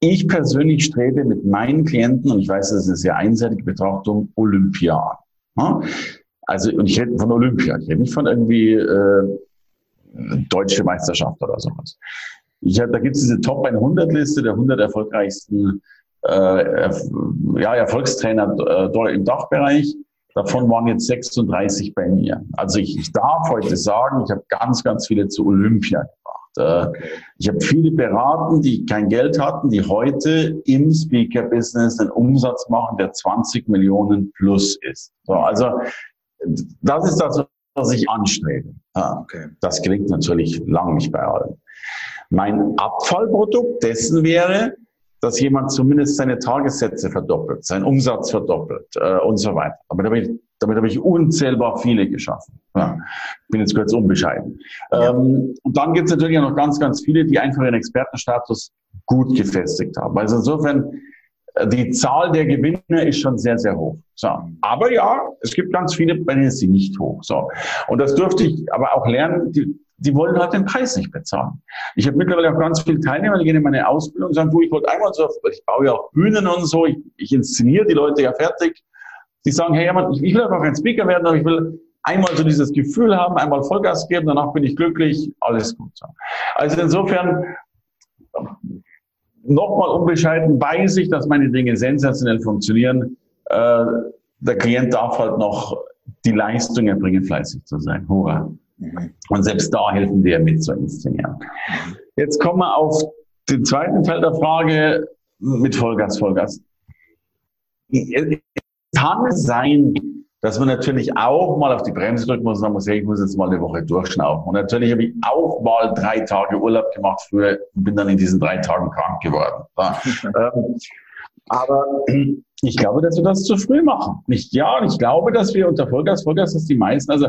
ich persönlich strebe mit meinen Klienten, und ich weiß, das ist eine sehr einseitige Betrachtung, Olympia an. Also, und ich rede von Olympia, ich rede nicht von irgendwie äh, deutsche Meisterschaft oder sowas. Ich hab, da gibt es diese Top 100 Liste der 100 erfolgreichsten äh, ja, Erfolgstrainer äh, im Dachbereich. Davon waren jetzt 36 bei mir. Also ich, ich darf heute sagen, ich habe ganz, ganz viele zu Olympia gebracht. Äh, ich habe viele beraten, die kein Geld hatten, die heute im Speaker-Business einen Umsatz machen, der 20 Millionen plus ist. So, also das ist das, was ich anstrebe. Okay. Das gelingt natürlich lang nicht bei allen. Mein Abfallprodukt dessen wäre, dass jemand zumindest seine Tagessätze verdoppelt, seinen Umsatz verdoppelt äh, und so weiter. Aber damit, habe ich, damit habe ich unzählbar viele geschaffen. Ja, bin jetzt kurz unbescheiden. Ja. Ähm, und dann gibt es natürlich auch noch ganz, ganz viele, die einfach ihren Expertenstatus gut gefestigt haben. Also insofern, äh, die Zahl der Gewinner ist schon sehr, sehr hoch. So. Aber ja, es gibt ganz viele, bei denen ist sie nicht hoch. So. Und das durfte ich aber auch lernen, die, die wollen halt den Preis nicht bezahlen. Ich habe mittlerweile auch ganz viele Teilnehmer, die gehen in meine Ausbildung und sagen, du, ich wollte einmal so, ich baue ja auch Bühnen und so, ich, ich inszeniere die Leute ja fertig. Die sagen, hey, ich, ich will einfach ein Speaker werden, aber ich will einmal so dieses Gefühl haben, einmal Vollgas geben, danach bin ich glücklich, alles gut. Also insofern, nochmal unbescheiden, weiß ich, dass meine Dinge sensationell funktionieren. Äh, der Klient darf halt noch die Leistung erbringen, fleißig zu sein. Hurra. Mhm. Und selbst da helfen wir mit zu inszenieren. Jetzt kommen wir auf den zweiten Teil der Frage mit Vollgas, Vollgas. Kann es sein, dass man natürlich auch mal auf die Bremse drücken muss und sagen muss, hey, ich muss jetzt mal eine Woche durchschnaufen. Und natürlich habe ich auch mal drei Tage Urlaub gemacht früher und bin dann in diesen drei Tagen krank geworden. Ähm, aber ich glaube, dass wir das zu früh machen. Nicht, ja, ich glaube, dass wir unter Vollgas, Vollgas ist die meisten, also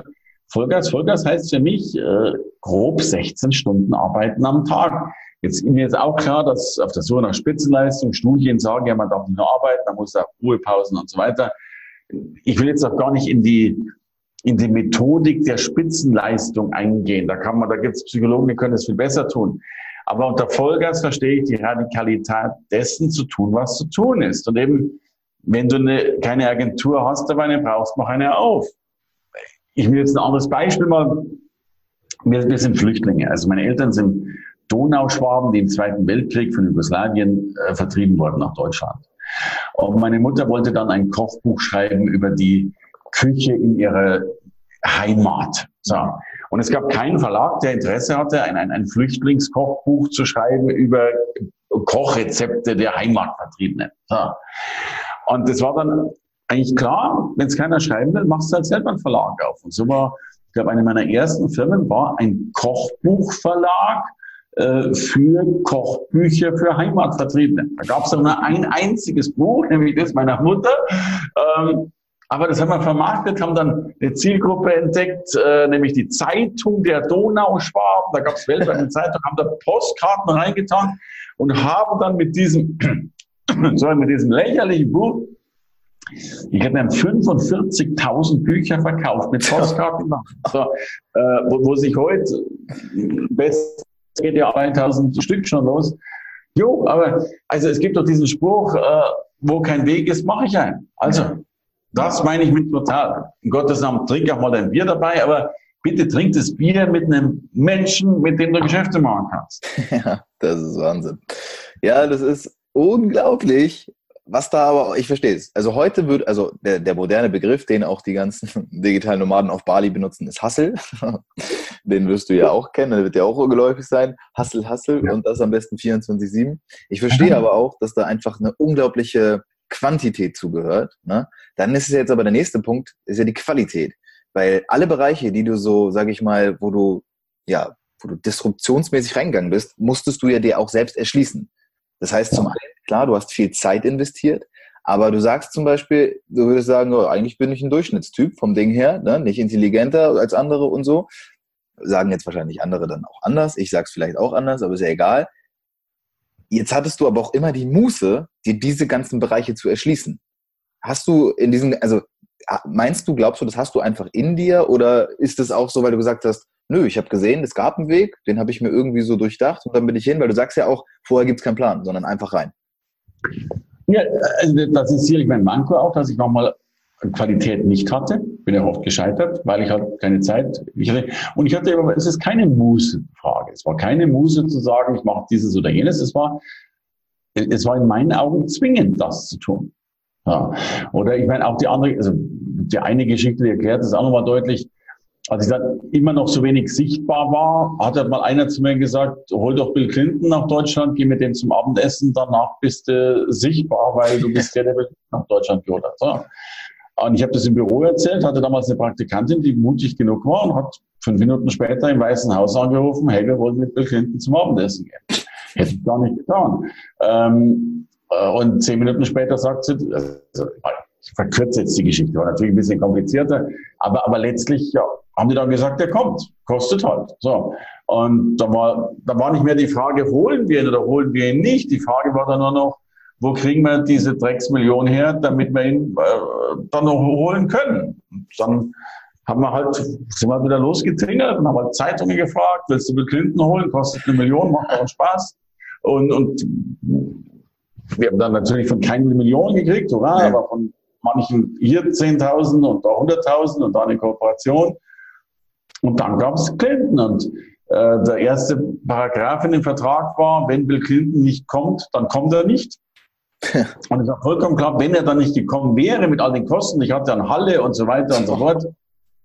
Vollgas, Vollgas heißt für mich äh, grob 16 Stunden arbeiten am Tag. Jetzt mir ist auch klar, dass auf der Suche nach Spitzenleistung Studien sagen, ja, man darf nicht nur arbeiten, man muss auch Ruhepausen und so weiter. Ich will jetzt auch gar nicht in die in die Methodik der Spitzenleistung eingehen. Da kann man, da gibt es Psychologen, die können das viel besser tun. Aber unter Vollgas verstehe ich die Radikalität dessen zu tun, was zu tun ist. Und eben, wenn du eine, keine Agentur hast, aber eine brauchst, mach eine auf ich will jetzt ein anderes Beispiel mal. Wir, wir sind Flüchtlinge. Also meine Eltern sind Donauschwaben, die im Zweiten Weltkrieg von Jugoslawien äh, vertrieben wurden nach Deutschland. Und meine Mutter wollte dann ein Kochbuch schreiben über die Küche in ihrer Heimat. So. Und es gab keinen Verlag, der Interesse hatte, ein, ein, ein Flüchtlingskochbuch zu schreiben über Kochrezepte der Heimatvertriebenen. So. Und das war dann eigentlich klar, wenn es keiner schreiben will, machst du halt selber einen Verlag auf. Und so war, ich glaube, eine meiner ersten Firmen war ein Kochbuchverlag äh, für Kochbücher für Heimatvertriebene. Da gab es nur ein einziges Buch, nämlich das meiner Mutter. Ähm, aber das haben wir vermarktet, haben dann eine Zielgruppe entdeckt, äh, nämlich die Zeitung der Donauschwaben. Da gab es weltweit eine Zeitung, haben da Postkarten reingetan und haben dann mit diesem, sorry, mit diesem lächerlichen Buch ich habe dann 45.000 Bücher verkauft mit Postkarten. so, äh, wo, wo sich heute, best geht ja 1.000 Stück schon los. Jo, aber also es gibt doch diesen Spruch, äh, wo kein Weg ist, mache ich einen. Also, das meine ich mit total. In Gottes Namen, trink auch mal dein Bier dabei, aber bitte trink das Bier mit einem Menschen, mit dem du Geschäfte machen kannst. Ja, das ist Wahnsinn. Ja, das ist unglaublich, was da aber, ich verstehe es. Also heute wird, also der, der moderne Begriff, den auch die ganzen digitalen Nomaden auf Bali benutzen, ist Hustle. den wirst du ja auch kennen, der wird ja auch geläufig sein. Hustle, Hustle ja. und das am besten 24-7. Ich verstehe aber auch, dass da einfach eine unglaubliche Quantität zugehört. Ne? Dann ist es jetzt aber der nächste Punkt, ist ja die Qualität. Weil alle Bereiche, die du so, sag ich mal, wo du, ja, wo du disruptionsmäßig reingegangen bist, musstest du ja dir auch selbst erschließen. Das heißt, zum einen, klar, du hast viel Zeit investiert, aber du sagst zum Beispiel, du würdest sagen, oh, eigentlich bin ich ein Durchschnittstyp vom Ding her, ne? nicht intelligenter als andere und so. Sagen jetzt wahrscheinlich andere dann auch anders. Ich sag's vielleicht auch anders, aber ist ja egal. Jetzt hattest du aber auch immer die Muße, dir diese ganzen Bereiche zu erschließen. Hast du in diesen, also meinst du, glaubst du, das hast du einfach in dir oder ist es auch so, weil du gesagt hast, nö, ich habe gesehen, es gab einen Weg, den habe ich mir irgendwie so durchdacht und dann bin ich hin, weil du sagst ja auch, vorher gibt es keinen Plan, sondern einfach rein. Ja, also das ist sicherlich mein Manko auch, dass ich nochmal Qualität nicht hatte. Bin ja oft gescheitert, weil ich halt keine Zeit hatte. Und ich hatte aber, es ist keine Muße-Frage. Es war keine Muße zu sagen, ich mache dieses oder jenes. Es war, es war in meinen Augen zwingend, das zu tun. Ja. Oder ich meine auch die andere, also die eine Geschichte, die erklärt das auch nochmal deutlich. Als ich dann immer noch so wenig sichtbar war, hat halt mal einer zu mir gesagt, hol doch Bill Clinton nach Deutschland, geh mit dem zum Abendessen, danach bist du sichtbar, weil du bist der, der nach Deutschland geholt hat. So. Und ich habe das im Büro erzählt, hatte damals eine Praktikantin, die mutig genug war und hat fünf Minuten später im Weißen Haus angerufen, hey, wir wollen mit Bill Clinton zum Abendessen gehen. Hätte ich gar nicht getan. Ähm, äh, und zehn Minuten später sagt sie, also, ich verkürze jetzt die Geschichte, war natürlich ein bisschen komplizierter, aber, aber letztlich ja, haben die dann gesagt, der kommt, kostet halt. So. Und da war, da war nicht mehr die Frage, holen wir ihn oder holen wir ihn nicht. Die Frage war dann nur noch, wo kriegen wir diese Drecksmillion her, damit wir ihn äh, dann noch holen können. Und dann haben wir halt, sind wir wieder losgetingelt und haben halt Zeitungen gefragt, willst du Bill Clinton holen, kostet eine Million, macht auch Spaß. Und, und wir haben dann natürlich von keinen Millionen gekriegt, oder? aber von manchen hier 10.000 und da 100.000 und da eine Kooperation. Und dann gab es Clinton und äh, der erste Paragraph in dem Vertrag war, wenn Bill Clinton nicht kommt, dann kommt er nicht. Und es war vollkommen klar, wenn er dann nicht gekommen wäre mit all den Kosten, ich hatte dann Halle und so weiter und so fort,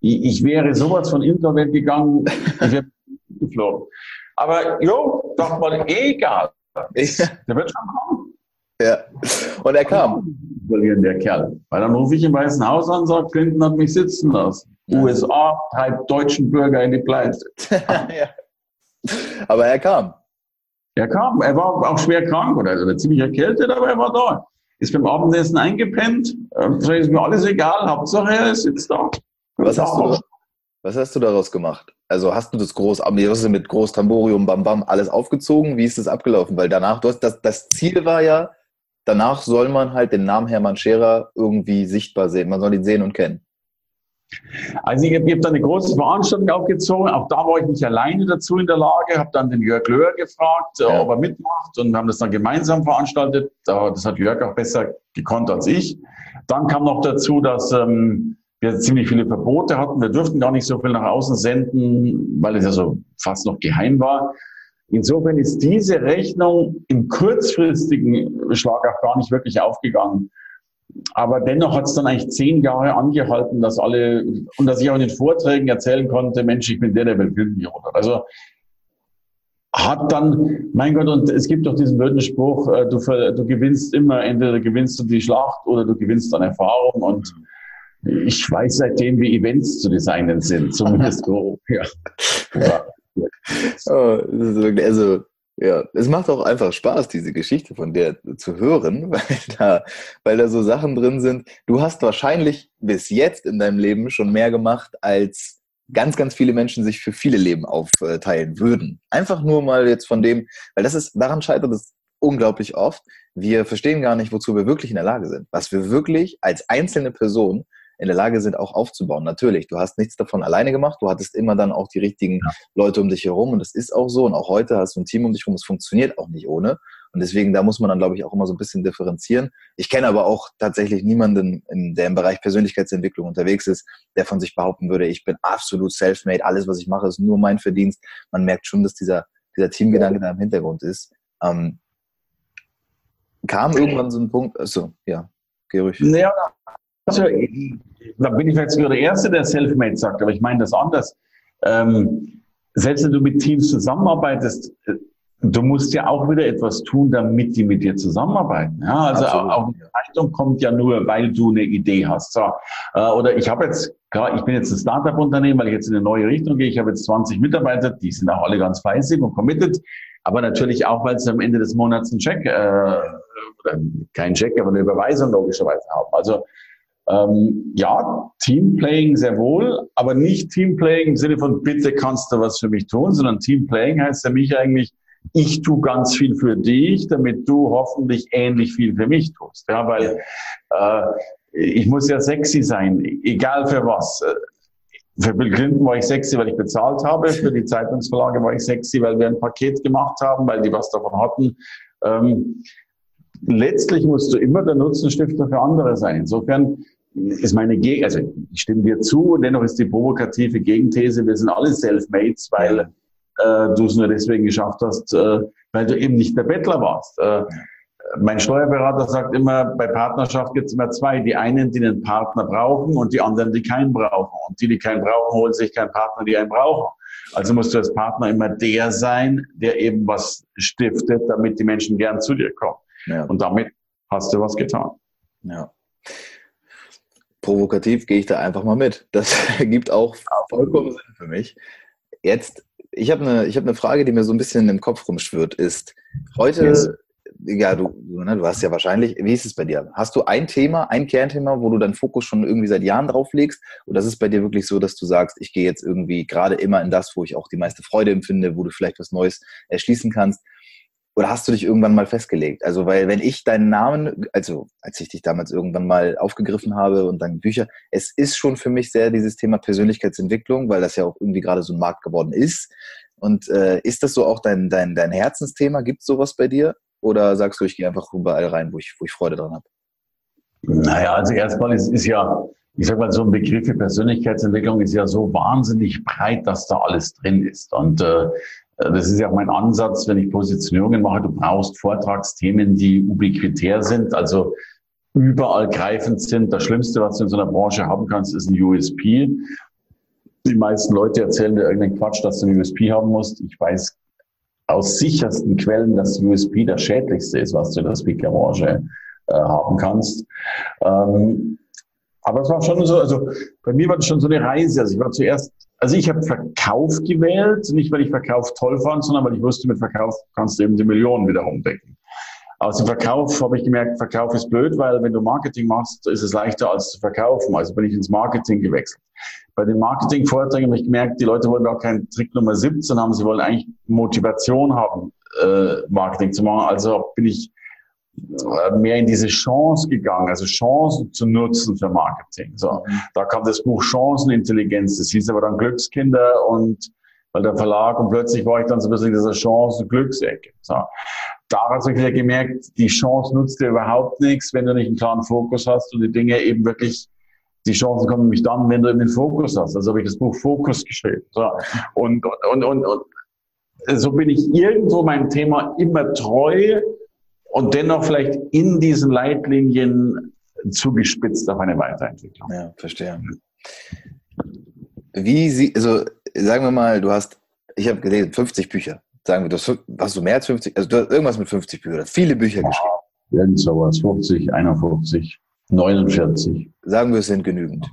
ich, ich wäre sowas von Internet gegangen, ich wäre geflogen. Aber jo, doch mal, egal. Der wird schon kommen. Ja. Und er kam. Der Kerl. Weil dann rufe ich im Weißen Haus an und sage, Clinton hat mich sitzen lassen. Ja. USA treibt deutschen Bürger in die Pleite. ja. Aber er kam. Er kam, er war auch schwer krank oder also ziemlich erkältet, aber er war da. Ist beim Abendessen eingepennt. Das ist mir alles egal. Hauptsache er ist jetzt da. Was hast, du, was hast du daraus gemacht? Also hast du das groß, mit Groß Tamborium, Bam Bam, alles aufgezogen? Wie ist das abgelaufen? Weil danach, du hast, das, das Ziel war ja, danach soll man halt den Namen Hermann Scherer irgendwie sichtbar sehen. Man soll ihn sehen und kennen. Also ich habe hab eine große Veranstaltung aufgezogen. Auch da war ich nicht alleine dazu in der Lage. Habe dann den Jörg Löhr gefragt, ja. ob er mitmacht und haben das dann gemeinsam veranstaltet. Das hat Jörg auch besser gekonnt als ich. Dann kam noch dazu, dass ähm, wir ziemlich viele Verbote hatten. Wir durften gar nicht so viel nach außen senden, weil es ja so fast noch geheim war. Insofern ist diese Rechnung im kurzfristigen Schlag auch gar nicht wirklich aufgegangen. Aber dennoch hat es dann eigentlich zehn Jahre angehalten, dass alle, und dass ich auch in den Vorträgen erzählen konnte, Mensch, ich bin der, der will Filmhero. Also hat dann, mein Gott, und es gibt doch diesen blöden Spruch, äh, du, du gewinnst immer, entweder gewinnst du die Schlacht oder du gewinnst an Erfahrung und ich weiß seitdem, wie Events zu designen sind, zumindest grob. Ja. ja. Oh, also ja, es macht auch einfach Spaß, diese Geschichte von der zu hören, weil da, weil da so Sachen drin sind. Du hast wahrscheinlich bis jetzt in deinem Leben schon mehr gemacht, als ganz, ganz viele Menschen sich für viele Leben aufteilen würden. Einfach nur mal jetzt von dem, weil das ist, daran scheitert es unglaublich oft. Wir verstehen gar nicht, wozu wir wirklich in der Lage sind. Was wir wirklich als einzelne Person in der Lage sind, auch aufzubauen. Natürlich, du hast nichts davon alleine gemacht, du hattest immer dann auch die richtigen ja. Leute um dich herum und das ist auch so. Und auch heute hast du ein Team um dich herum, es funktioniert auch nicht ohne. Und deswegen, da muss man dann, glaube ich, auch immer so ein bisschen differenzieren. Ich kenne aber auch tatsächlich niemanden, der im Bereich Persönlichkeitsentwicklung unterwegs ist, der von sich behaupten würde, ich bin absolut self-made, alles, was ich mache, ist nur mein Verdienst. Man merkt schon, dass dieser, dieser Teamgedanke da im Hintergrund ist. Ähm, kam irgendwann so ein Punkt, also ja, geh ruhig. Naja, also, da bin ich jetzt nur der Erste, der Selfmade sagt, aber ich meine das anders. Ähm, selbst wenn du mit Teams zusammenarbeitest, äh, du musst ja auch wieder etwas tun, damit die mit dir zusammenarbeiten. Ja, also Absolut. auch eine Leistung kommt ja nur, weil du eine Idee hast. So, äh, oder ich habe jetzt, klar, ich bin jetzt ein Startup-Unternehmen, weil ich jetzt in eine neue Richtung gehe. Ich habe jetzt 20 Mitarbeiter, die sind auch alle ganz fleißig und committed. Aber natürlich auch, weil sie am Ende des Monats einen Check, äh, oder keinen Check, aber eine Überweisung logischerweise haben. Also ähm, ja, Teamplaying sehr wohl, aber nicht Teamplaying im Sinne von bitte kannst du was für mich tun, sondern Teamplaying heißt für mich eigentlich, ich tue ganz viel für dich, damit du hoffentlich ähnlich viel für mich tust. Ja, weil äh, ich muss ja sexy sein, egal für was. Für Bill Clinton war ich sexy, weil ich bezahlt habe. Für die Zeitungsverlage war ich sexy, weil wir ein Paket gemacht haben, weil die was davon hatten. Ähm, letztlich musst du immer der Nutzenstifter für andere sein. Insofern ist meine Geg also ich stimme dir zu und dennoch ist die provokative Gegenthese, wir sind alle Selfmates, weil äh, du es nur deswegen geschafft hast, äh, weil du eben nicht der Bettler warst. Äh, mein Steuerberater sagt immer, bei Partnerschaft gibt es immer zwei. Die einen, die einen Partner brauchen und die anderen, die keinen brauchen. Und die, die keinen brauchen, holen sich keinen Partner, die einen brauchen. Also musst du als Partner immer der sein, der eben was stiftet, damit die Menschen gern zu dir kommen. Ja. Und damit hast du was getan. Ja. Provokativ gehe ich da einfach mal mit. Das gibt auch vollkommen Sinn für mich. Jetzt, ich habe eine, habe eine Frage, die mir so ein bisschen im Kopf rumschwirrt, ist heute yes ja, du, ne, du hast ja wahrscheinlich, wie ist es bei dir? Hast du ein Thema, ein Kernthema, wo du deinen Fokus schon irgendwie seit Jahren drauf legst? Oder ist es bei dir wirklich so, dass du sagst, ich gehe jetzt irgendwie gerade immer in das, wo ich auch die meiste Freude empfinde, wo du vielleicht was Neues erschließen kannst? Oder hast du dich irgendwann mal festgelegt? Also, weil wenn ich deinen Namen, also als ich dich damals irgendwann mal aufgegriffen habe und deine Bücher, es ist schon für mich sehr dieses Thema Persönlichkeitsentwicklung, weil das ja auch irgendwie gerade so ein Markt geworden ist. Und äh, ist das so auch dein, dein, dein Herzensthema? Gibt es sowas bei dir? Oder sagst du, ich gehe einfach überall rein, wo ich, wo ich Freude dran habe? Naja, also erstmal ist, ist ja, ich sag mal, so ein Begriff wie Persönlichkeitsentwicklung ist ja so wahnsinnig breit, dass da alles drin ist. Und äh, das ist ja auch mein Ansatz, wenn ich Positionierungen mache. Du brauchst Vortragsthemen, die ubiquitär sind, also überall greifend sind. Das Schlimmste, was du in so einer Branche haben kannst, ist ein USP. Die meisten Leute erzählen dir irgendeinen Quatsch, dass du ein USP haben musst. Ich weiß aus sichersten Quellen, dass USP das Schädlichste ist, was du in der Speakerbranche äh, haben kannst. Ähm, aber es war schon so, also bei mir war das schon so eine Reise. Also ich war zuerst, also ich habe Verkauf gewählt, nicht weil ich Verkauf toll fand, sondern weil ich wusste, mit Verkauf kannst du eben die Millionen wieder umdecken. Aus dem Verkauf habe ich gemerkt, Verkauf ist blöd, weil wenn du Marketing machst, ist es leichter als zu verkaufen. Also bin ich ins Marketing gewechselt. Bei den Marketing-Vorträgen habe ich gemerkt, die Leute wollen gar keinen Trick Nummer 17 haben, sie wollen eigentlich Motivation haben, äh, Marketing zu machen. Also bin ich mehr in diese Chance gegangen, also Chancen zu nutzen für Marketing. So, mhm. da kam das Buch Chancenintelligenz, das hieß aber dann Glückskinder und weil der Verlag und plötzlich war ich dann so ein bisschen in dieser Chance-Glücksecke. So. Daraus habe ich wieder gemerkt, die Chance nutzt dir überhaupt nichts, wenn du nicht einen klaren Fokus hast und die Dinge eben wirklich, die Chancen kommen nämlich dann, wenn du eben den Fokus hast. Also habe ich das Buch Fokus geschrieben. So. Und, und, und, und so bin ich irgendwo meinem Thema immer treu und dennoch vielleicht in diesen Leitlinien zugespitzt auf eine Weiterentwicklung. Ja, verstehe. Wie sie, also sagen wir mal, du hast, ich habe gelesen, 50 Bücher sagen wir, das hast du mehr als 50, also du hast irgendwas mit 50 Büchern, viele Bücher geschrieben. Irgend sowas, 50, 51, 49. Sagen wir, es sind genügend.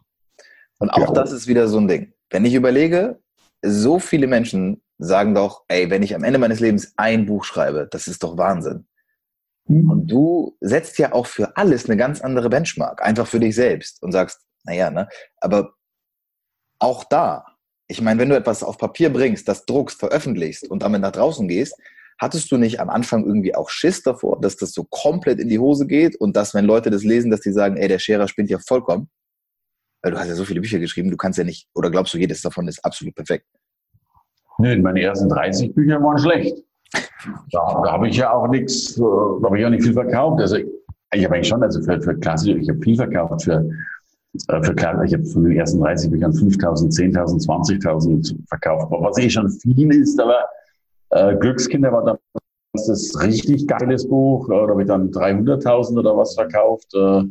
Und auch ja. das ist wieder so ein Ding. Wenn ich überlege, so viele Menschen sagen doch, ey, wenn ich am Ende meines Lebens ein Buch schreibe, das ist doch Wahnsinn. Mhm. Und du setzt ja auch für alles eine ganz andere Benchmark, einfach für dich selbst und sagst, naja, ne, aber auch da, ich meine, wenn du etwas auf Papier bringst, das druckst, veröffentlichst und damit nach draußen gehst, hattest du nicht am Anfang irgendwie auch Schiss davor, dass das so komplett in die Hose geht und dass, wenn Leute das lesen, dass die sagen, ey, der Scherer spinnt ja vollkommen? Weil du hast ja so viele Bücher geschrieben, du kannst ja nicht, oder glaubst du, jedes davon ist absolut perfekt? Nö, meine ersten 30 Bücher waren schlecht. Da, da habe ich ja auch nichts, da habe ich auch nicht viel verkauft. Also ich habe eigentlich schon, also für, für klassische, ich habe viel verkauft für äh, für klar, ich habe von den ersten 30 Büchern 5.000, 10.000, 20.000 verkauft, was eh schon viel ist, aber äh, Glückskinder war dann das richtig geiles Buch, äh, da habe ich dann 300.000 oder was verkauft. Äh,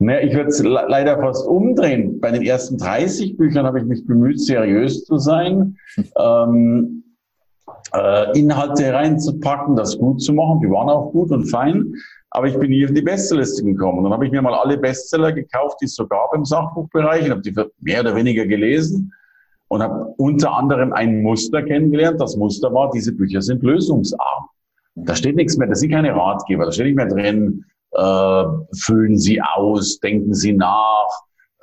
naja, ich würde es leider fast umdrehen. Bei den ersten 30 Büchern habe ich mich bemüht, seriös zu sein, ähm, äh, Inhalte reinzupacken, das gut zu machen. Die waren auch gut und fein. Aber ich bin nie auf die Bestsellerliste gekommen. Dann habe ich mir mal alle Bestseller gekauft, die es so gab im Sachbuchbereich und habe die mehr oder weniger gelesen und habe unter anderem ein Muster kennengelernt. Das Muster war, diese Bücher sind lösungsarm. Da steht nichts mehr, da sind keine Ratgeber, da steht nicht mehr drin, äh, füllen Sie aus, denken Sie nach,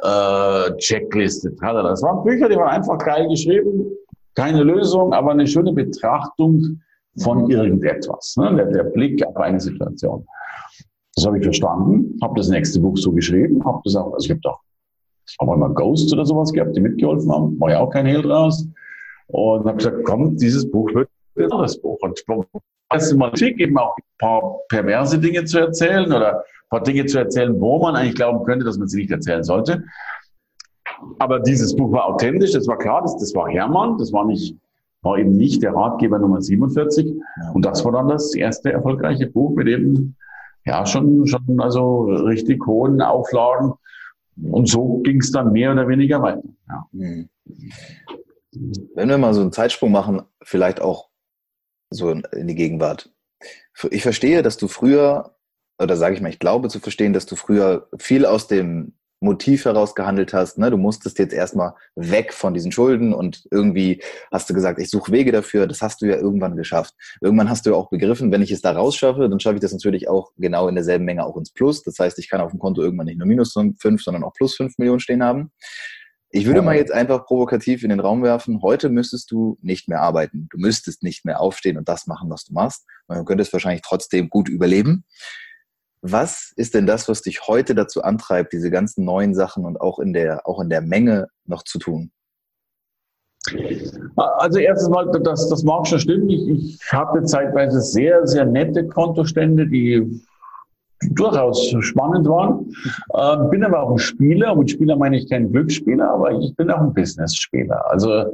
äh, Checkliste. Das waren Bücher, die waren einfach geil geschrieben, keine Lösung, aber eine schöne Betrachtung von mhm. irgendetwas. Ne? Der, der Blick auf eine Situation. Das habe ich verstanden, habe das nächste Buch so geschrieben, habe das auch, also ich habe doch auch einmal Ghosts oder sowas gehabt, die mitgeholfen haben, war ja auch kein Hehl draus. Und habe gesagt, komm, dieses Buch wird das Buch. Und es ist mal schick, eben auch ein paar perverse Dinge zu erzählen oder ein paar Dinge zu erzählen, wo man eigentlich glauben könnte, dass man sie nicht erzählen sollte. Aber dieses Buch war authentisch, das war klar, das, das war Hermann, das war nicht, war eben nicht der Ratgeber Nummer 47. Und das war dann das erste erfolgreiche Buch mit eben, ja, schon, schon, also richtig hohen Auflagen. Und so ging es dann mehr oder weniger weiter. Ja. Hm. Wenn wir mal so einen Zeitsprung machen, vielleicht auch so in die Gegenwart. Ich verstehe, dass du früher, oder sage ich mal, ich glaube zu verstehen, dass du früher viel aus dem Motiv heraus gehandelt hast. Ne? Du musstest jetzt erstmal weg von diesen Schulden und irgendwie hast du gesagt, ich suche Wege dafür. Das hast du ja irgendwann geschafft. Irgendwann hast du auch begriffen, wenn ich es da rausschaffe, dann schaffe ich das natürlich auch genau in derselben Menge auch ins Plus. Das heißt, ich kann auf dem Konto irgendwann nicht nur minus fünf, sondern auch plus fünf Millionen stehen haben. Ich würde mal jetzt einfach provokativ in den Raum werfen, heute müsstest du nicht mehr arbeiten. Du müsstest nicht mehr aufstehen und das machen, was du machst. Man könnte es wahrscheinlich trotzdem gut überleben. Was ist denn das, was dich heute dazu antreibt, diese ganzen neuen Sachen und auch in der, auch in der Menge noch zu tun? Also erstens mal, das, das mag schon stimmen. Ich, ich hatte zeitweise sehr, sehr nette Kontostände, die durchaus spannend waren. Äh, bin aber auch ein Spieler. Und mit Spieler meine ich kein Glücksspieler, aber ich bin auch ein Business-Spieler. Also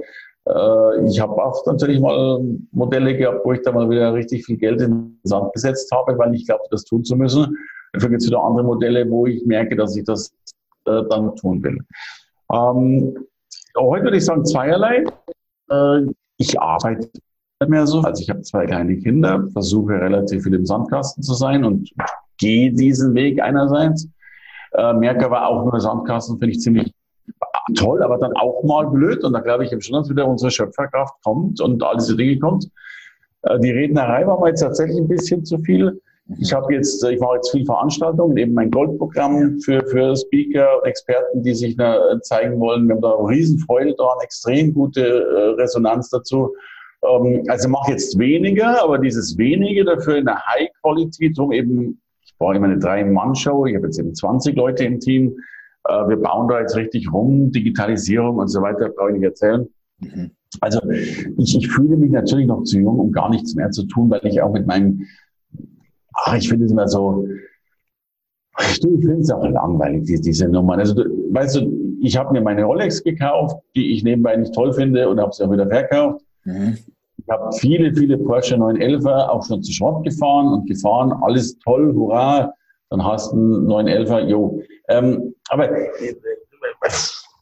äh, ich habe auch natürlich mal Modelle gehabt, wo ich da mal wieder richtig viel Geld in den Sand gesetzt habe, weil ich glaube, das tun zu müssen. Dafür gibt es wieder andere Modelle, wo ich merke, dass ich das äh, dann tun will. Ähm, heute würde ich sagen zweierlei. Äh, ich arbeite mehr so. Also ich habe zwei kleine Kinder, versuche relativ viel im Sandkasten zu sein und gehe diesen Weg einerseits. Äh, merke aber auch nur Sandkasten finde ich ziemlich toll, aber dann auch mal blöd. Und da glaube ich schon, dass wieder unsere Schöpferkraft kommt und all diese Dinge kommt. Äh, die Rednerei war mir jetzt tatsächlich ein bisschen zu viel. Ich habe jetzt, ich mache jetzt viel Veranstaltungen, eben mein Goldprogramm für, für Speaker, Experten, die sich da zeigen wollen. Wir haben da Riesenfreude dran, extrem gute äh, Resonanz dazu. Ähm, also mache jetzt weniger, aber dieses wenige dafür in der High Quality, drum eben brauche immer eine Drei-Mann-Show. Ich habe jetzt eben 20 Leute im Team. Äh, wir bauen da jetzt richtig rum, Digitalisierung und so weiter, brauche ich nicht erzählen. Mhm. Also ich, ich fühle mich natürlich noch zu jung, um gar nichts mehr zu tun, weil ich auch mit meinem, ach, ich finde es immer so, ich, ich finde es auch langweilig, die, diese Nummern. Also du, weißt du, ich habe mir meine Rolex gekauft, die ich nebenbei nicht toll finde und habe sie auch wieder verkauft. Mhm. Ich habe viele, viele Porsche 911er auch schon zu Schrott gefahren und gefahren. Alles toll, hurra. Dann hast du einen 911er, jo. Ähm, aber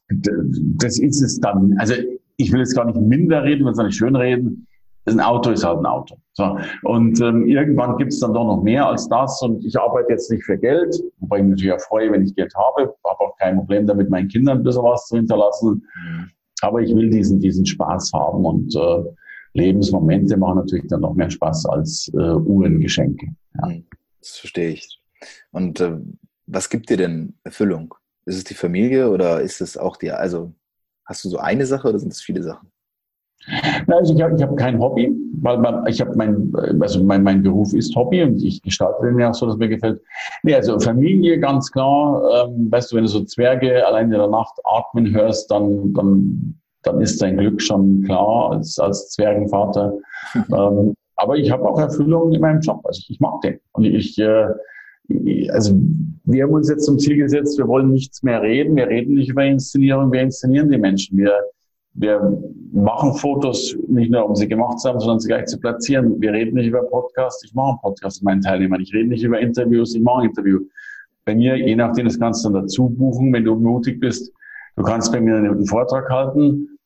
das ist es dann. Also ich will jetzt gar nicht minder reden, will es nicht schön reden. Ein Auto ist halt ein Auto. So. Und ähm, irgendwann gibt es dann doch noch mehr als das. Und ich arbeite jetzt nicht für Geld, wobei ich mich natürlich auch freue, wenn ich Geld habe. Habe auch kein Problem damit, meinen Kindern ein bisschen was zu hinterlassen. Mhm. Aber ich will diesen, diesen Spaß haben und äh, Lebensmomente machen natürlich dann noch mehr Spaß als äh, Uhrengeschenke. Ja. Hm, das verstehe ich. Und äh, was gibt dir denn Erfüllung? Ist es die Familie oder ist es auch die, also hast du so eine Sache oder sind es viele Sachen? Also ich habe hab kein Hobby, weil man, ich habe mein, also mein, mein Beruf ist Hobby und ich gestalte den ja auch so, dass mir gefällt. Nee, also Familie ganz klar. Ähm, weißt du, wenn du so Zwerge allein in der Nacht atmen hörst, dann, dann dann ist dein Glück schon klar als, als Zwergenvater. ähm, aber ich habe auch Erfüllung in meinem Job. Also ich, ich mag den. Und ich, äh, also wir haben uns jetzt zum Ziel gesetzt, wir wollen nichts mehr reden. Wir reden nicht über Inszenierung, wir inszenieren die Menschen. Wir, wir machen Fotos nicht nur, um sie gemacht zu haben, sondern sie gleich zu platzieren. Wir reden nicht über Podcast, ich mache einen Podcast mit meinen Teilnehmern. Ich rede nicht über Interviews, ich mache ein Interview. Bei mir, je nachdem, das kannst du dann dazu buchen, wenn du mutig bist, Du kannst bei mir einen Vortrag halten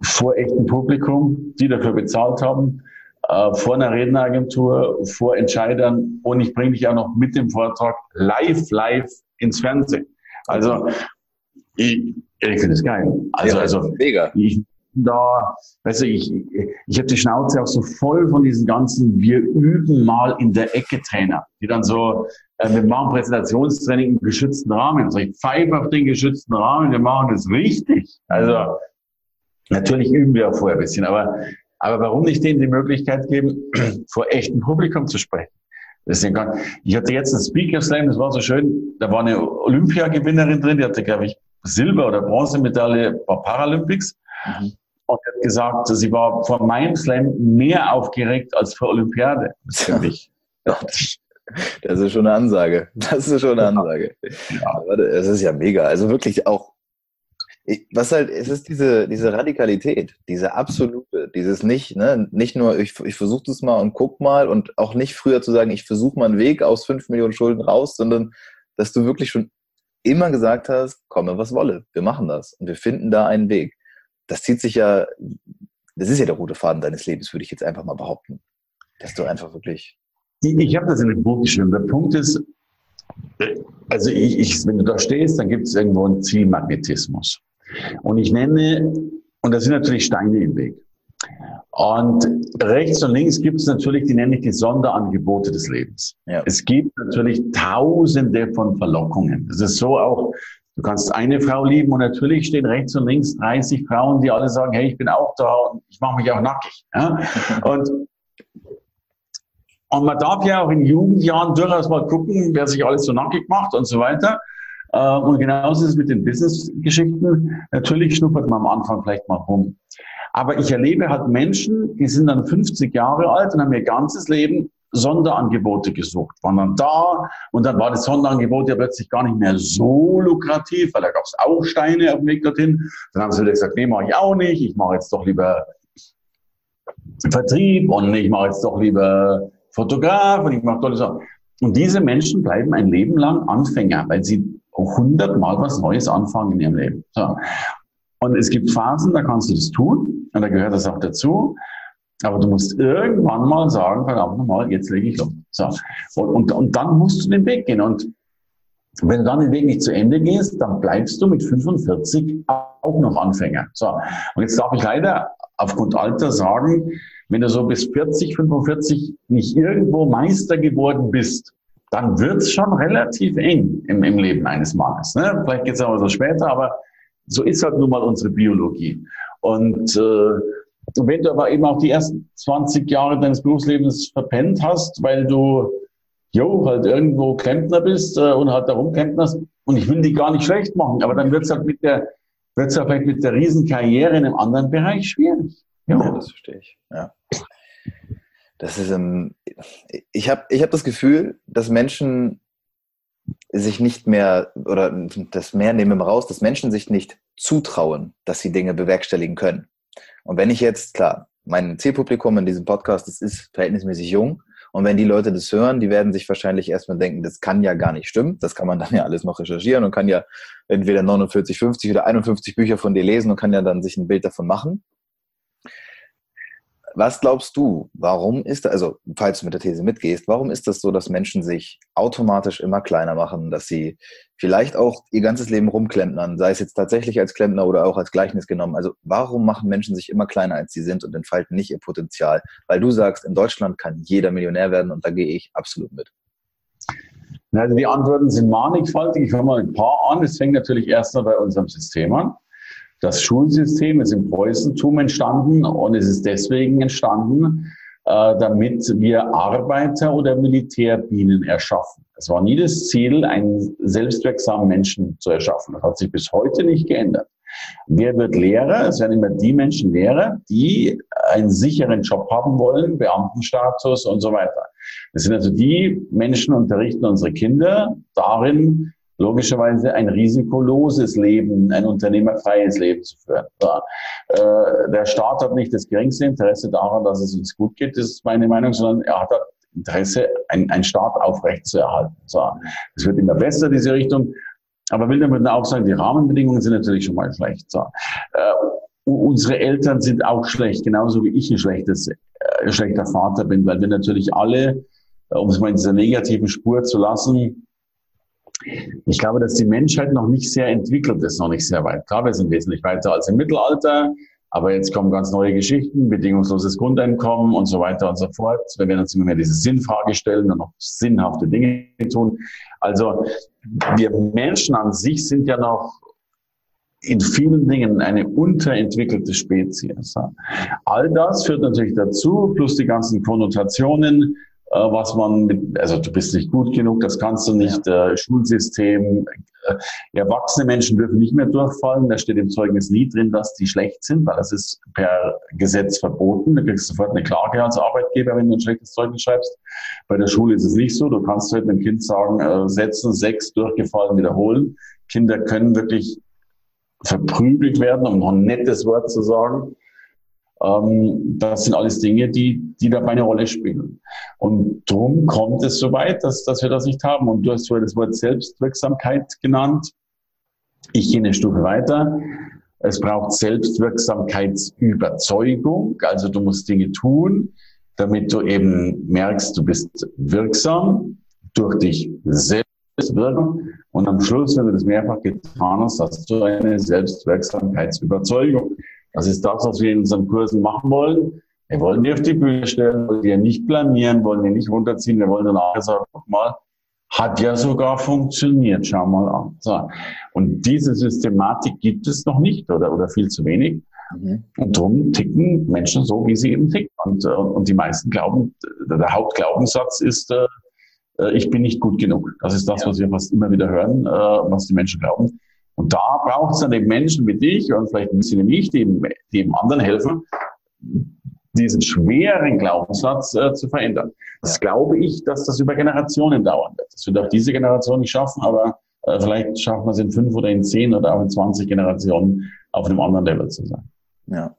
vor echtem Publikum, die dafür bezahlt haben, äh, vor einer Redneragentur, vor Entscheidern und ich bringe dich auch noch mit dem Vortrag live, live ins Fernsehen. Also ich, ich finde es geil. Also, ja, also mega. Ich, da, weißt du, ich, ich habe die Schnauze auch so voll von diesen ganzen, wir üben mal in der Ecke Trainer, die dann so äh, wir machen Präsentationstraining im geschützten Rahmen. Also ich pfeife auf den geschützten Rahmen, wir machen das richtig. Also natürlich üben wir auch vorher ein bisschen, aber, aber warum nicht denen die Möglichkeit geben, vor echtem Publikum zu sprechen? Deswegen kann, ich hatte jetzt einen Speaker Slam, das war so schön, da war eine Olympiagewinnerin drin, die hatte, glaube ich, Silber- oder Bronzemedaille bei Paralympics. Mhm. Und hat gesagt, sie war vor meinem Slam mehr aufgeregt als vor Olympiade. Das ist für mich. Das ist schon eine Ansage. Das ist schon eine Ansage. Ja. Das ist ja mega. Also wirklich auch, was halt, es ist diese, diese Radikalität, diese absolute, dieses nicht, ne, nicht nur, ich, ich versuche das mal und guck mal und auch nicht früher zu sagen, ich versuche mal einen Weg aus fünf Millionen Schulden raus, sondern dass du wirklich schon immer gesagt hast, komme was wolle, wir machen das und wir finden da einen Weg. Das zieht sich ja, das ist ja der rote Faden deines Lebens, würde ich jetzt einfach mal behaupten. Dass du einfach wirklich. Ich habe das in dem Buch geschrieben. Der Punkt ist, also ich, ich, wenn du da stehst, dann gibt es irgendwo einen Zielmagnetismus. Und ich nenne, und da sind natürlich Steine im Weg. Und rechts und links gibt es natürlich, die nenne ich die Sonderangebote des Lebens. Ja. Es gibt natürlich tausende von Verlockungen. Es ist so auch, du kannst eine Frau lieben und natürlich stehen rechts und links 30 Frauen, die alle sagen, hey, ich bin auch da und ich mache mich auch nackig. Ja? Und, und man darf ja auch in Jugendjahren durchaus mal gucken, wer sich alles so nackig macht und so weiter. Äh, und genauso ist es mit den Business-Geschichten. Natürlich schnuppert man am Anfang vielleicht mal rum. Aber ich erlebe halt Menschen, die sind dann 50 Jahre alt und haben ihr ganzes Leben Sonderangebote gesucht, waren dann da und dann war das Sonderangebot ja plötzlich gar nicht mehr so lukrativ, weil da gab es auch Steine auf dem Weg dorthin. Dann haben sie wieder gesagt, nee, mache ich auch nicht, ich mache jetzt doch lieber Vertrieb und ich mache jetzt doch lieber Fotograf und ich mache tolle Sachen. Und diese Menschen bleiben ein Leben lang Anfänger, weil sie hundertmal was Neues anfangen in ihrem Leben. So. Und es gibt Phasen, da kannst du das tun und da gehört das auch dazu. Aber du musst irgendwann mal sagen, verdammt nochmal, jetzt lege ich los. So. Und, und, und dann musst du den Weg gehen. Und wenn du dann den Weg nicht zu Ende gehst, dann bleibst du mit 45 auch noch Anfänger. So. Und jetzt darf ich leider aufgrund Alter sagen, wenn du so bis 40, 45 nicht irgendwo Meister geworden bist, dann wird's schon relativ eng im, im Leben eines Mannes. Ne? Vielleicht geht's aber so später, aber so ist halt nun mal unsere Biologie. Und äh, wenn du aber eben auch die ersten 20 Jahre deines Berufslebens verpennt hast, weil du jo, halt irgendwo Klempner bist äh, und halt da rumklempnerst, und ich will die gar nicht schlecht machen, aber dann wird's halt mit der, wird's halt vielleicht mit der Riesenkarriere in einem anderen Bereich schwierig. Jo. Ja, das verstehe ich. Ja. Das ist ein, ich habe ich hab das Gefühl, dass Menschen sich nicht mehr, oder das mehr nehmen wir raus, dass Menschen sich nicht zutrauen, dass sie Dinge bewerkstelligen können. Und wenn ich jetzt, klar, mein Zielpublikum in diesem Podcast, das ist verhältnismäßig jung. Und wenn die Leute das hören, die werden sich wahrscheinlich erstmal denken, das kann ja gar nicht stimmen. Das kann man dann ja alles noch recherchieren und kann ja entweder 49, 50 oder 51 Bücher von dir lesen und kann ja dann sich ein Bild davon machen. Was glaubst du, warum ist, also falls du mit der These mitgehst, warum ist das so, dass Menschen sich automatisch immer kleiner machen, dass sie vielleicht auch ihr ganzes Leben rumklempnern, sei es jetzt tatsächlich als Klempner oder auch als Gleichnis genommen. Also warum machen Menschen sich immer kleiner, als sie sind und entfalten nicht ihr Potenzial? Weil du sagst, in Deutschland kann jeder Millionär werden und da gehe ich absolut mit. Also die Antworten sind mannigfaltig. Ich höre mal ein paar an. Es fängt natürlich erst mal bei unserem System an. Das Schulsystem ist im Preußentum entstanden und es ist deswegen entstanden, äh, damit wir Arbeiter oder Militärbienen erschaffen. Es war nie das Ziel, einen selbstwirksamen Menschen zu erschaffen. Das hat sich bis heute nicht geändert. Wer wird Lehrer? Es werden immer die Menschen Lehrer, die einen sicheren Job haben wollen, Beamtenstatus und so weiter. Das sind also die Menschen, unterrichten unsere Kinder darin, logischerweise ein risikoloses Leben, ein unternehmerfreies Leben zu führen. Ja. Äh, der Staat hat nicht das geringste Interesse daran, dass es uns gut geht, das ist meine Meinung, sondern er hat Interesse, einen Staat aufrechtzuerhalten. So. Es wird immer besser, diese Richtung. Aber will damit auch sagen, die Rahmenbedingungen sind natürlich schon mal schlecht. So. Äh, unsere Eltern sind auch schlecht, genauso wie ich ein schlechtes, äh, schlechter Vater bin, weil wir natürlich alle, um es mal in dieser negativen Spur zu lassen, ich glaube, dass die Menschheit noch nicht sehr entwickelt ist, noch nicht sehr weit. Klar, wir sind wesentlich weiter als im Mittelalter, aber jetzt kommen ganz neue Geschichten, bedingungsloses Grundeinkommen und so weiter und so fort. Wir werden uns immer mehr diese Sinnfrage stellen und noch sinnhafte Dinge tun. Also wir Menschen an sich sind ja noch in vielen Dingen eine unterentwickelte Spezies. All das führt natürlich dazu, plus die ganzen Konnotationen, äh, was man mit, also du bist nicht gut genug, das kannst du nicht, ja. äh, Schulsystem, äh, erwachsene Menschen dürfen nicht mehr durchfallen. Da steht im Zeugnis nie drin, dass die schlecht sind, weil das ist per Gesetz verboten. Du kriegst sofort eine Klage als Arbeitgeber, wenn du ein schlechtes Zeugnis schreibst. Bei der Schule ist es nicht so. Du kannst halt einem Kind sagen, äh, setzen, sechs, durchgefallen, wiederholen. Kinder können wirklich verprügelt werden, um noch ein nettes Wort zu sagen. Ähm, das sind alles Dinge, die, die dabei eine Rolle spielen. Und darum kommt es so weit, dass, dass wir das nicht haben. Und du hast vorher das Wort Selbstwirksamkeit genannt. Ich gehe eine Stufe weiter. Es braucht Selbstwirksamkeitsüberzeugung. Also du musst Dinge tun, damit du eben merkst, du bist wirksam durch dich selbst. Und am Schluss, wenn du das mehrfach getan hast, hast du eine Selbstwirksamkeitsüberzeugung. Das ist das, was wir in unseren Kursen machen wollen. Wir wollen die auf die Bühne stellen, wollen die nicht blamieren, wollen die nicht runterziehen. Wir wollen dann auch sagen, guck mal, hat ja sogar funktioniert, schau mal an. So. Und diese Systematik gibt es noch nicht oder, oder viel zu wenig. Mhm. Und darum ticken Menschen so, wie sie eben ticken. Und, äh, und die meisten glauben, der Hauptglaubenssatz ist, äh, äh, ich bin nicht gut genug. Das ist das, was wir fast immer wieder hören, was die Menschen glauben. Und da braucht es dann eben Menschen wie dich und vielleicht ein bisschen wie ich, die die eben anderen helfen, diesen schweren Glaubenssatz äh, zu verändern. Das glaube ich, dass das über Generationen dauern wird. Das wird auch diese Generation nicht schaffen, aber äh, vielleicht schaffen wir es in fünf oder in zehn oder auch in 20 Generationen auf einem anderen Level zu sein. Ja,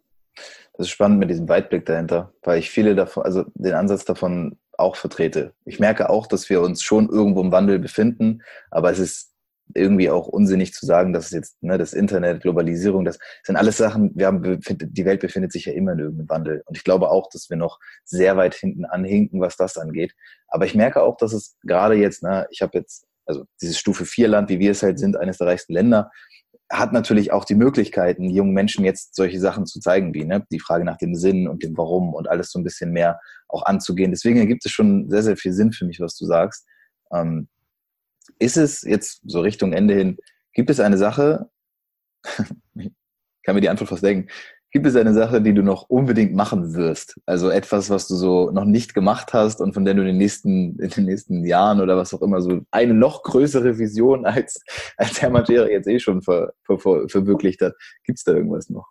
das ist spannend mit diesem Weitblick dahinter, weil ich viele davon, also den Ansatz davon auch vertrete. Ich merke auch, dass wir uns schon irgendwo im Wandel befinden, aber es ist irgendwie auch unsinnig zu sagen, dass es jetzt ne, das Internet, Globalisierung, das sind alles Sachen, wir haben, die Welt befindet sich ja immer in irgendeinem Wandel. Und ich glaube auch, dass wir noch sehr weit hinten anhinken, was das angeht. Aber ich merke auch, dass es gerade jetzt, ne, ich habe jetzt, also dieses Stufe 4 Land, wie wir es halt sind, eines der reichsten Länder, hat natürlich auch die Möglichkeiten, jungen Menschen jetzt solche Sachen zu zeigen, wie ne, die Frage nach dem Sinn und dem Warum und alles so ein bisschen mehr auch anzugehen. Deswegen ergibt es schon sehr, sehr viel Sinn für mich, was du sagst. Ähm, ist es jetzt so Richtung Ende hin, gibt es eine Sache, ich kann mir die Antwort fast denken, gibt es eine Sache, die du noch unbedingt machen wirst? Also etwas, was du so noch nicht gemacht hast und von der du in den nächsten, in den nächsten Jahren oder was auch immer so eine noch größere Vision als, als Herr Magere jetzt eh schon ver, ver, ver, verwirklicht hat. Gibt es da irgendwas noch?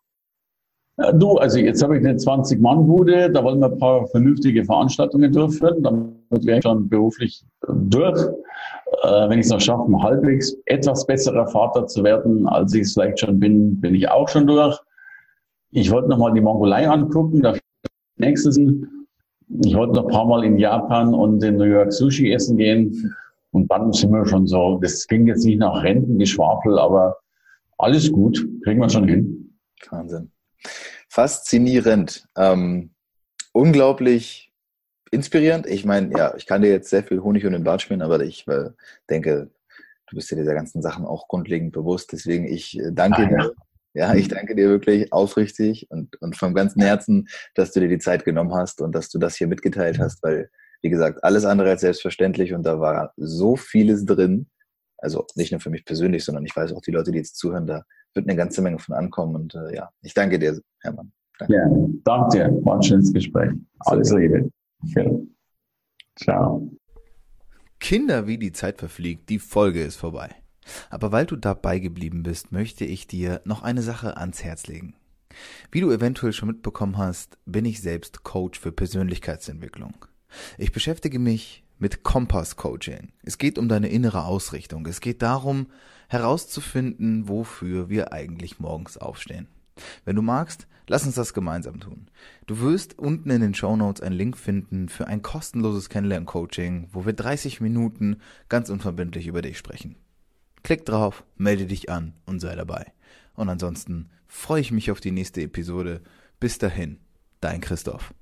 Ja, du, also jetzt habe ich eine 20-Mann-Bude, da wollen wir ein paar vernünftige Veranstaltungen durchführen, damit wäre ich schon beruflich durch. Äh, wenn ich es noch schaffe, halbwegs etwas besserer Vater zu werden, als ich es vielleicht schon bin, bin ich auch schon durch. Ich wollte noch mal die Mongolei angucken, da nächstes. Ich wollte noch ein paar Mal in Japan und in New York Sushi essen gehen. Und dann sind wir schon so, das klingt jetzt nicht nach Rentengeschwafel, aber alles gut, kriegen wir schon hin. Wahnsinn. Faszinierend. Ähm, unglaublich inspirierend. Ich meine, ja, ich kann dir jetzt sehr viel Honig und den Bart spielen, aber ich äh, denke, du bist dir dieser ganzen Sachen auch grundlegend bewusst. Deswegen, ich äh, danke ah, dir. Ja, ich danke dir wirklich aufrichtig und, und vom ganzen Herzen, dass du dir die Zeit genommen hast und dass du das hier mitgeteilt hast, weil, wie gesagt, alles andere als selbstverständlich und da war so vieles drin. Also nicht nur für mich persönlich, sondern ich weiß auch, die Leute, die jetzt zuhören, da wird eine ganze Menge von ankommen. Und äh, ja, ich danke dir, Hermann. Danke. Ja, danke dir. War ein schönes Gespräch. Alles Liebe. Ciao. Kinder, wie die Zeit verfliegt, die Folge ist vorbei. Aber weil du dabei geblieben bist, möchte ich dir noch eine Sache ans Herz legen. Wie du eventuell schon mitbekommen hast, bin ich selbst Coach für Persönlichkeitsentwicklung. Ich beschäftige mich mit Kompass Coaching. Es geht um deine innere Ausrichtung. Es geht darum, herauszufinden, wofür wir eigentlich morgens aufstehen. Wenn du magst, lass uns das gemeinsam tun. Du wirst unten in den Show Notes einen Link finden für ein kostenloses Kennenlern-Coaching, wo wir 30 Minuten ganz unverbindlich über dich sprechen. Klick drauf, melde dich an und sei dabei. Und ansonsten freue ich mich auf die nächste Episode. Bis dahin, dein Christoph.